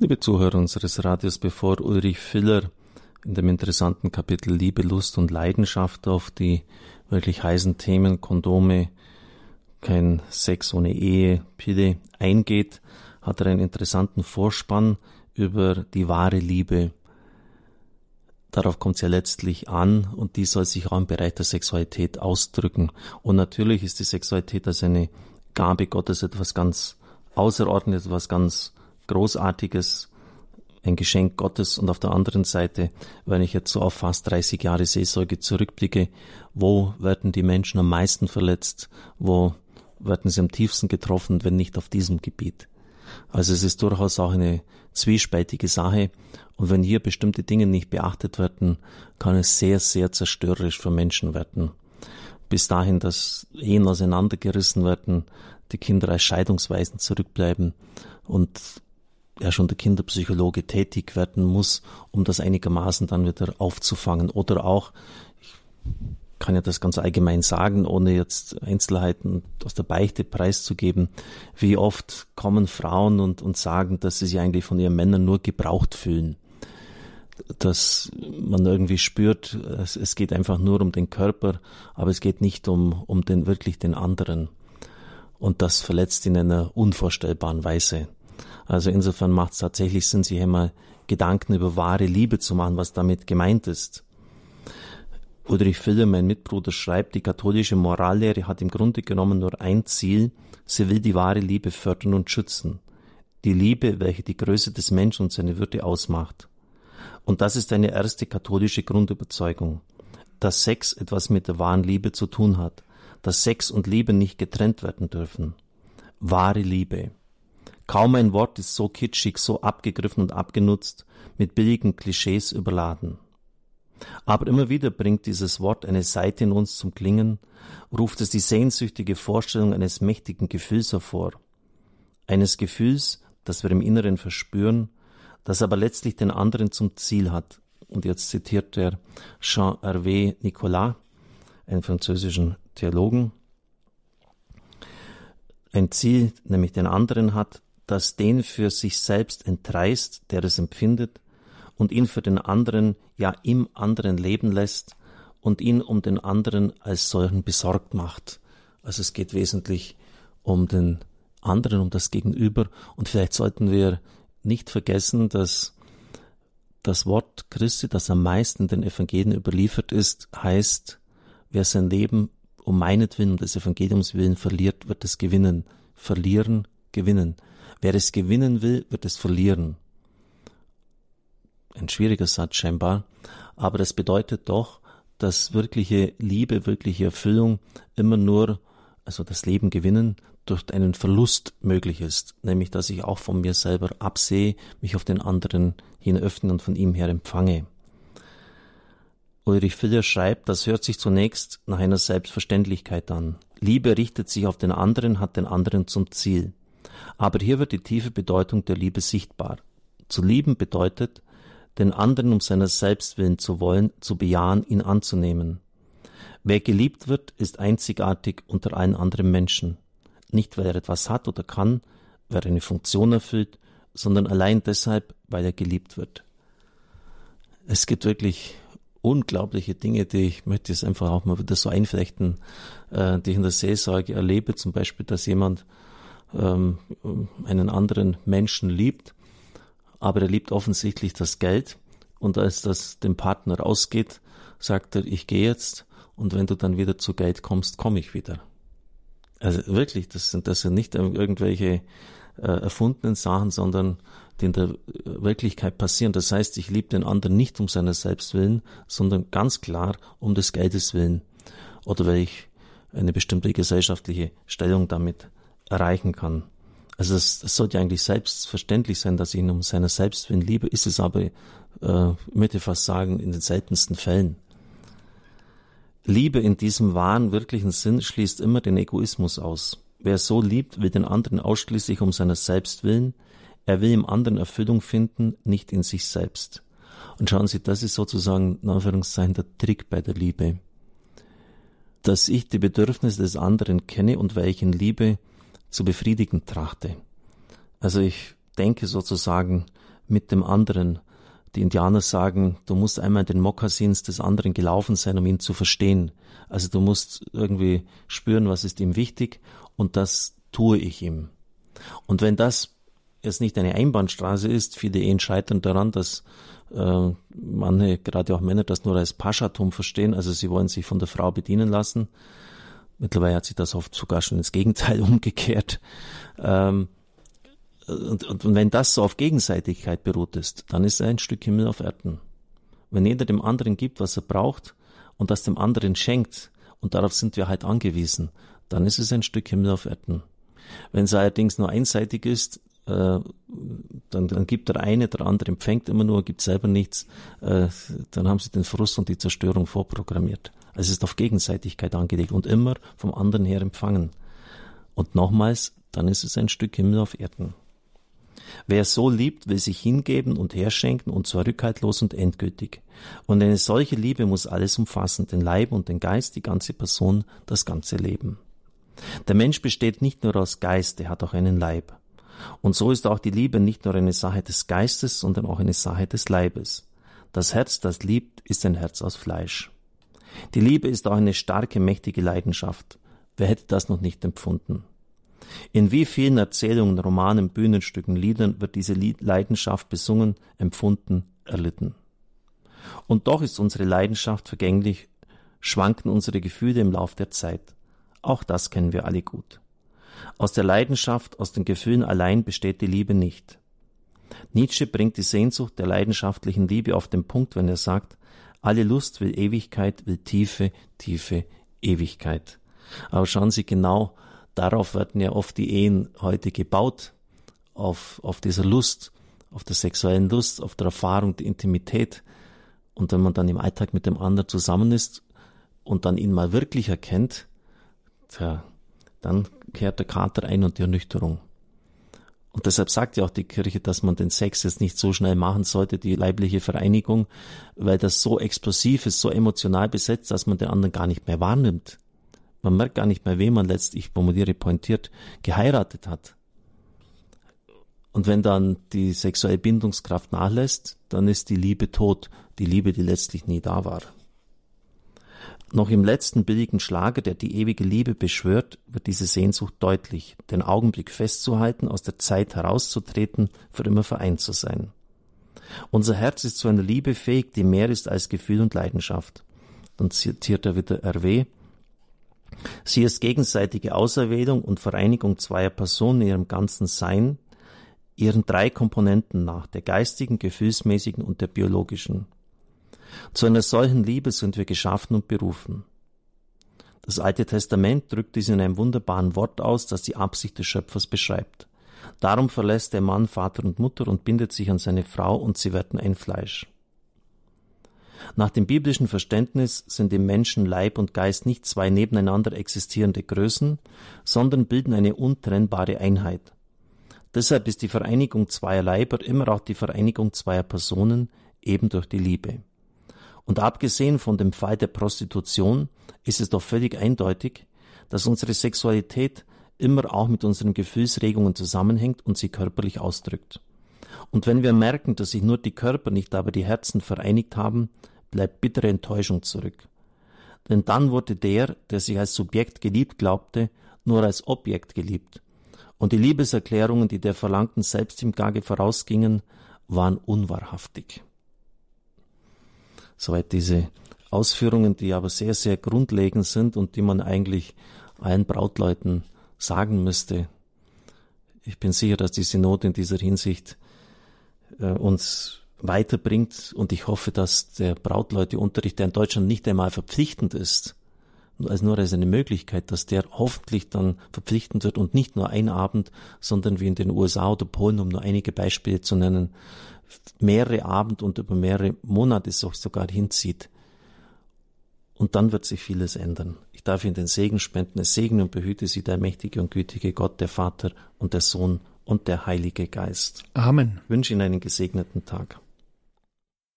Liebe Zuhörer unseres Radios, bevor Ulrich Filler in dem interessanten Kapitel Liebe, Lust und Leidenschaft auf die wirklich heißen Themen Kondome, kein Sex ohne Ehe, Pille eingeht, hat er einen interessanten Vorspann über die wahre Liebe. Darauf kommt es ja letztlich an und die soll sich auch im Bereich der Sexualität ausdrücken. Und natürlich ist die Sexualität als eine Gabe Gottes etwas ganz Außerordentliches, etwas ganz Großartiges, ein Geschenk Gottes und auf der anderen Seite, wenn ich jetzt so auf fast 30 Jahre Seelsorge zurückblicke, wo werden die Menschen am meisten verletzt, wo werden sie am tiefsten getroffen, wenn nicht auf diesem Gebiet. Also es ist durchaus auch eine zwiespältige Sache und wenn hier bestimmte Dinge nicht beachtet werden, kann es sehr, sehr zerstörerisch für Menschen werden. Bis dahin, dass Ehen auseinandergerissen werden, die Kinder als Scheidungsweisen zurückbleiben und ja schon der Kinderpsychologe tätig werden muss, um das einigermaßen dann wieder aufzufangen. Oder auch, ich kann ja das ganz allgemein sagen, ohne jetzt Einzelheiten aus der Beichte preiszugeben, wie oft kommen Frauen und, und sagen, dass sie sich eigentlich von ihren Männern nur gebraucht fühlen. Dass man irgendwie spürt, es, es geht einfach nur um den Körper, aber es geht nicht um, um den wirklich den anderen. Und das verletzt in einer unvorstellbaren Weise. Also insofern macht es tatsächlich Sinn, sich einmal Gedanken über wahre Liebe zu machen, was damit gemeint ist. Ulrich Filler, mein Mitbruder, schreibt, die katholische Morallehre hat im Grunde genommen nur ein Ziel, sie will die wahre Liebe fördern und schützen. Die Liebe, welche die Größe des Menschen und seine Würde ausmacht. Und das ist eine erste katholische Grundüberzeugung, dass Sex etwas mit der wahren Liebe zu tun hat, dass Sex und Liebe nicht getrennt werden dürfen. Wahre Liebe. Kaum ein Wort ist so kitschig, so abgegriffen und abgenutzt, mit billigen Klischees überladen. Aber immer wieder bringt dieses Wort eine Seite in uns zum Klingen, ruft es die sehnsüchtige Vorstellung eines mächtigen Gefühls hervor. Eines Gefühls, das wir im Inneren verspüren, das aber letztlich den anderen zum Ziel hat. Und jetzt zitiert er Jean-Hervé Nicolas, einen französischen Theologen. Ein Ziel, nämlich den anderen hat, das den für sich selbst entreißt, der es empfindet, und ihn für den anderen, ja im anderen leben lässt und ihn um den anderen als solchen besorgt macht. Also es geht wesentlich um den anderen, um das Gegenüber. Und vielleicht sollten wir nicht vergessen, dass das Wort Christi, das am meisten den Evangelien überliefert ist, heißt, wer sein Leben um meinetwillen, um des Evangeliums willen verliert, wird es gewinnen. Verlieren, gewinnen. Wer es gewinnen will, wird es verlieren. Ein schwieriger Satz scheinbar, aber das bedeutet doch, dass wirkliche Liebe, wirkliche Erfüllung immer nur, also das Leben gewinnen, durch einen Verlust möglich ist, nämlich dass ich auch von mir selber absehe, mich auf den anderen hin öffne und von ihm her empfange. Ulrich Filler schreibt, das hört sich zunächst nach einer Selbstverständlichkeit an. Liebe richtet sich auf den anderen, hat den anderen zum Ziel. Aber hier wird die tiefe Bedeutung der Liebe sichtbar. Zu lieben bedeutet, den anderen um seiner selbst willen zu wollen, zu bejahen, ihn anzunehmen. Wer geliebt wird, ist einzigartig unter allen anderen Menschen. Nicht, weil er etwas hat oder kann, weil er eine Funktion erfüllt, sondern allein deshalb, weil er geliebt wird. Es gibt wirklich unglaubliche Dinge, die ich möchte es einfach auch mal wieder so einflechten, äh, die ich in der Seelsorge erlebe. Zum Beispiel, dass jemand ähm, einen anderen Menschen liebt, aber er liebt offensichtlich das Geld und als das dem Partner ausgeht, sagt er, ich gehe jetzt und wenn du dann wieder zu Geld kommst, komme ich wieder. Also wirklich, das sind, das sind nicht irgendwelche äh, erfundenen Sachen, sondern die in der Wirklichkeit passieren. Das heißt, ich liebe den anderen nicht um seiner selbst willen, sondern ganz klar um des Geldes willen. Oder weil ich eine bestimmte gesellschaftliche Stellung damit erreichen kann. Also es, es sollte eigentlich selbstverständlich sein, dass ich ihn um seiner selbst willen liebe, ist es aber, äh, ich möchte fast sagen, in den seltensten Fällen. Liebe in diesem wahren, wirklichen Sinn schließt immer den Egoismus aus. Wer so liebt, will den anderen ausschließlich um seiner selbst willen, er will im anderen Erfüllung finden, nicht in sich selbst. Und schauen Sie, das ist sozusagen, in Anführungszeichen, der Trick bei der Liebe. Dass ich die Bedürfnisse des anderen kenne und welchen liebe, zu befriedigen trachte. Also ich denke sozusagen mit dem anderen. Die Indianer sagen, du musst einmal in den Mokassins des anderen gelaufen sein, um ihn zu verstehen. Also du musst irgendwie spüren, was ist ihm wichtig und das tue ich ihm. Und wenn das jetzt nicht eine Einbahnstraße ist, viele Ehen scheitern daran, dass äh, manche, gerade auch Männer, das nur als Paschatum verstehen, also sie wollen sich von der Frau bedienen lassen. Mittlerweile hat sich das oft sogar schon ins Gegenteil umgekehrt. Ähm, und, und, und wenn das so auf Gegenseitigkeit beruht ist, dann ist ein Stück Himmel auf Erden. Wenn jeder dem anderen gibt, was er braucht und das dem anderen schenkt, und darauf sind wir halt angewiesen, dann ist es ein Stück Himmel auf Erden. Wenn es allerdings nur einseitig ist, äh, dann, dann gibt der eine, der andere empfängt immer nur, gibt selber nichts, äh, dann haben sie den Frust und die Zerstörung vorprogrammiert. Es ist auf Gegenseitigkeit angelegt und immer vom anderen her empfangen. Und nochmals, dann ist es ein Stück Himmel auf Erden. Wer so liebt, will sich hingeben und herschenken und zwar rückhaltlos und endgültig. Und eine solche Liebe muss alles umfassen, den Leib und den Geist, die ganze Person, das ganze Leben. Der Mensch besteht nicht nur aus Geist, er hat auch einen Leib. Und so ist auch die Liebe nicht nur eine Sache des Geistes, sondern auch eine Sache des Leibes. Das Herz, das liebt, ist ein Herz aus Fleisch. Die Liebe ist auch eine starke, mächtige Leidenschaft. Wer hätte das noch nicht empfunden? In wie vielen Erzählungen, Romanen, Bühnenstücken, Liedern wird diese Leidenschaft besungen, empfunden, erlitten? Und doch ist unsere Leidenschaft vergänglich, schwanken unsere Gefühle im Lauf der Zeit. Auch das kennen wir alle gut. Aus der Leidenschaft, aus den Gefühlen allein besteht die Liebe nicht. Nietzsche bringt die Sehnsucht der leidenschaftlichen Liebe auf den Punkt, wenn er sagt, alle Lust will Ewigkeit, will tiefe, tiefe Ewigkeit. Aber schauen Sie genau, darauf werden ja oft die Ehen heute gebaut, auf, auf dieser Lust, auf der sexuellen Lust, auf der Erfahrung der Intimität. Und wenn man dann im Alltag mit dem anderen zusammen ist und dann ihn mal wirklich erkennt, tja, dann kehrt der Kater ein und die Ernüchterung. Und deshalb sagt ja auch die Kirche, dass man den Sex jetzt nicht so schnell machen sollte, die leibliche Vereinigung, weil das so explosiv ist, so emotional besetzt, dass man den anderen gar nicht mehr wahrnimmt. Man merkt gar nicht mehr, wem man letztlich, formuliere pointiert, geheiratet hat. Und wenn dann die sexuelle Bindungskraft nachlässt, dann ist die Liebe tot, die Liebe, die letztlich nie da war. Noch im letzten billigen Schlager, der die ewige Liebe beschwört, wird diese Sehnsucht deutlich, den Augenblick festzuhalten, aus der Zeit herauszutreten, für immer vereint zu sein. Unser Herz ist zu einer Liebe fähig, die mehr ist als Gefühl und Leidenschaft. Dann zitiert er wieder RW. Sie ist gegenseitige Auserwählung und Vereinigung zweier Personen in ihrem ganzen Sein, ihren drei Komponenten nach, der geistigen, gefühlsmäßigen und der biologischen. Zu einer solchen Liebe sind wir geschaffen und berufen. Das Alte Testament drückt dies in einem wunderbaren Wort aus, das die Absicht des Schöpfers beschreibt. Darum verlässt der Mann Vater und Mutter und bindet sich an seine Frau und sie werden ein Fleisch. Nach dem biblischen Verständnis sind im Menschen Leib und Geist nicht zwei nebeneinander existierende Größen, sondern bilden eine untrennbare Einheit. Deshalb ist die Vereinigung zweier Leiber immer auch die Vereinigung zweier Personen, eben durch die Liebe. Und abgesehen von dem Fall der Prostitution ist es doch völlig eindeutig, dass unsere Sexualität immer auch mit unseren Gefühlsregungen zusammenhängt und sie körperlich ausdrückt. Und wenn wir merken, dass sich nur die Körper, nicht aber die Herzen vereinigt haben, bleibt bittere Enttäuschung zurück. Denn dann wurde der, der sich als Subjekt geliebt glaubte, nur als Objekt geliebt. Und die Liebeserklärungen, die der verlangten Selbsthingabe vorausgingen, waren unwahrhaftig. Soweit diese Ausführungen, die aber sehr, sehr grundlegend sind und die man eigentlich allen Brautleuten sagen müsste. Ich bin sicher, dass die Synode in dieser Hinsicht äh, uns weiterbringt und ich hoffe, dass der Brautleuteunterricht, der in Deutschland nicht einmal verpflichtend ist, also nur als eine Möglichkeit, dass der hoffentlich dann verpflichtend wird und nicht nur ein Abend, sondern wie in den USA oder Polen, um nur einige Beispiele zu nennen, mehrere Abend und über mehrere Monate sogar hinzieht. Und dann wird sich vieles ändern. Ich darf Ihnen den Segen spenden. Es segne und behüte Sie der mächtige und gütige Gott, der Vater und der Sohn und der Heilige Geist. Amen. Ich wünsche Ihnen einen gesegneten Tag.